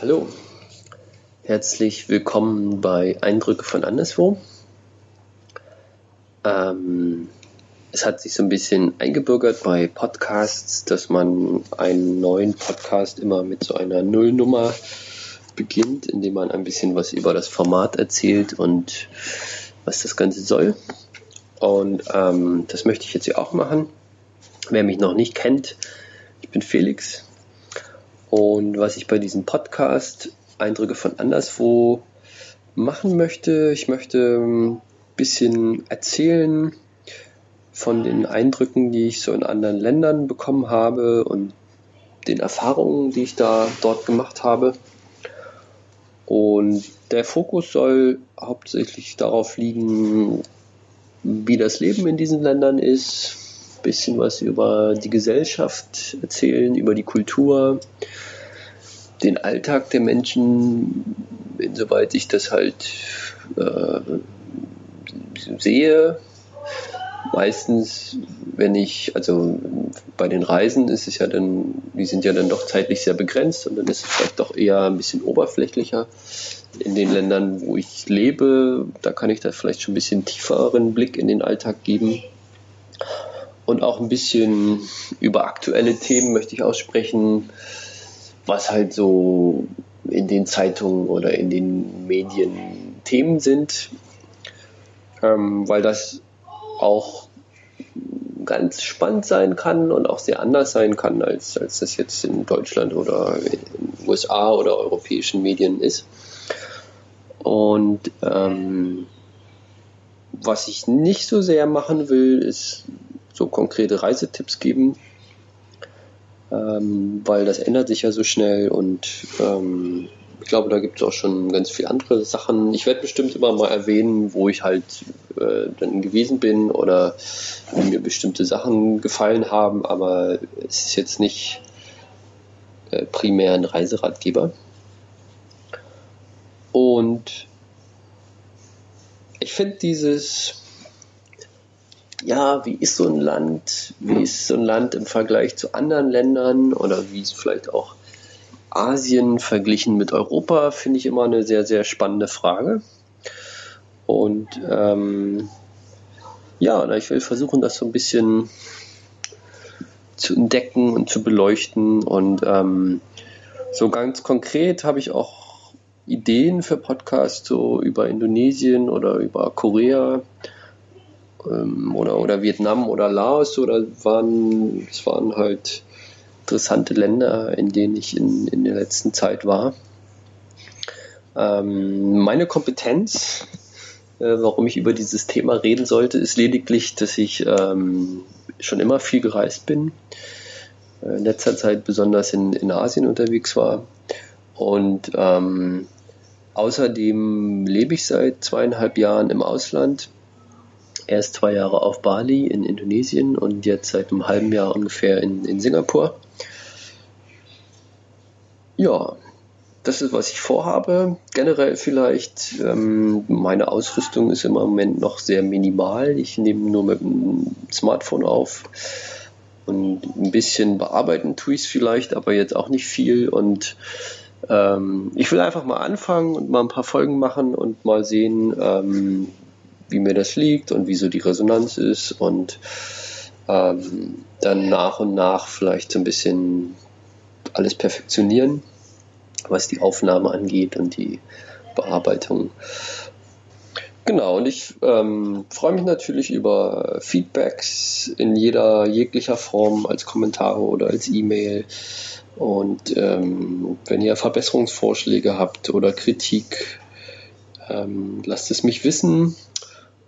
Hallo, herzlich willkommen bei Eindrücke von anderswo. Ähm, es hat sich so ein bisschen eingebürgert bei Podcasts, dass man einen neuen Podcast immer mit so einer Nullnummer beginnt, indem man ein bisschen was über das Format erzählt und was das Ganze soll. Und ähm, das möchte ich jetzt hier auch machen. Wer mich noch nicht kennt, ich bin Felix, und was ich bei diesem Podcast Eindrücke von anderswo machen möchte, ich möchte ein bisschen erzählen von den Eindrücken, die ich so in anderen Ländern bekommen habe und den Erfahrungen, die ich da dort gemacht habe. Und der Fokus soll hauptsächlich darauf liegen, wie das Leben in diesen Ländern ist, bisschen was über die Gesellschaft erzählen, über die Kultur, den Alltag der Menschen, insoweit ich das halt äh, sehe. Meistens, wenn ich, also bei den Reisen ist es ja dann, die sind ja dann doch zeitlich sehr begrenzt und dann ist es vielleicht doch eher ein bisschen oberflächlicher. In den Ländern, wo ich lebe, da kann ich da vielleicht schon ein bisschen tieferen Blick in den Alltag geben. Und auch ein bisschen über aktuelle Themen möchte ich aussprechen was halt so in den Zeitungen oder in den Medien Themen sind, ähm, weil das auch ganz spannend sein kann und auch sehr anders sein kann, als, als das jetzt in Deutschland oder in den USA oder europäischen Medien ist. Und ähm, was ich nicht so sehr machen will, ist so konkrete Reisetipps geben, ähm, weil das ändert sich ja so schnell und ähm, ich glaube, da gibt es auch schon ganz viele andere Sachen. Ich werde bestimmt immer mal erwähnen, wo ich halt äh, dann gewesen bin oder mir bestimmte Sachen gefallen haben, aber es ist jetzt nicht äh, primär ein Reiseratgeber. Und ich finde dieses ja, wie ist so ein Land, wie ist so ein Land im Vergleich zu anderen Ländern? Oder wie ist vielleicht auch Asien verglichen mit Europa, finde ich immer eine sehr, sehr spannende Frage. Und ähm, ja, ich will versuchen, das so ein bisschen zu entdecken und zu beleuchten. Und ähm, so ganz konkret habe ich auch Ideen für Podcasts so über Indonesien oder über Korea oder, oder Vietnam oder Laos oder waren, es waren halt interessante Länder, in denen ich in, in der letzten Zeit war. Ähm, meine Kompetenz, äh, warum ich über dieses Thema reden sollte, ist lediglich, dass ich ähm, schon immer viel gereist bin. Äh, in letzter Zeit besonders in, in Asien unterwegs war. Und ähm, außerdem lebe ich seit zweieinhalb Jahren im Ausland erst zwei Jahre auf Bali in Indonesien und jetzt seit einem halben Jahr ungefähr in, in Singapur. Ja, das ist, was ich vorhabe. Generell vielleicht, ähm, meine Ausrüstung ist im Moment noch sehr minimal. Ich nehme nur mit dem Smartphone auf und ein bisschen bearbeiten tue ich es vielleicht, aber jetzt auch nicht viel. Und ähm, ich will einfach mal anfangen und mal ein paar Folgen machen und mal sehen, ähm, wie mir das liegt und wie so die Resonanz ist und ähm, dann nach und nach vielleicht so ein bisschen alles perfektionieren, was die Aufnahme angeht und die Bearbeitung. Genau, und ich ähm, freue mich natürlich über Feedbacks in jeder jeglicher Form als Kommentare oder als E-Mail. Und ähm, wenn ihr Verbesserungsvorschläge habt oder Kritik, ähm, lasst es mich wissen.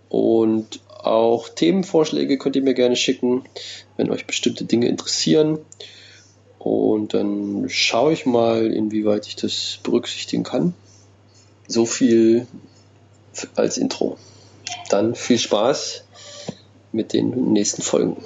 Und auch Themenvorschläge könnt ihr mir gerne schicken, wenn euch bestimmte Dinge interessieren. Und dann schaue ich mal, inwieweit ich das berücksichtigen kann. So viel als Intro. Dann viel Spaß mit den nächsten Folgen.